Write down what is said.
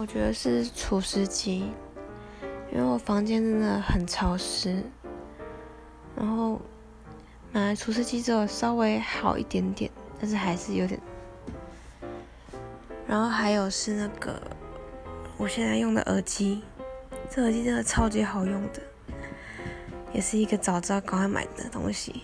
我觉得是除湿机因为我房间真的很潮湿然后买了除湿机之后稍微好一点点但是还是有点然后还有是那个我现在用的耳机这耳机真的超级好用的也是一个早知道赶快买的东西。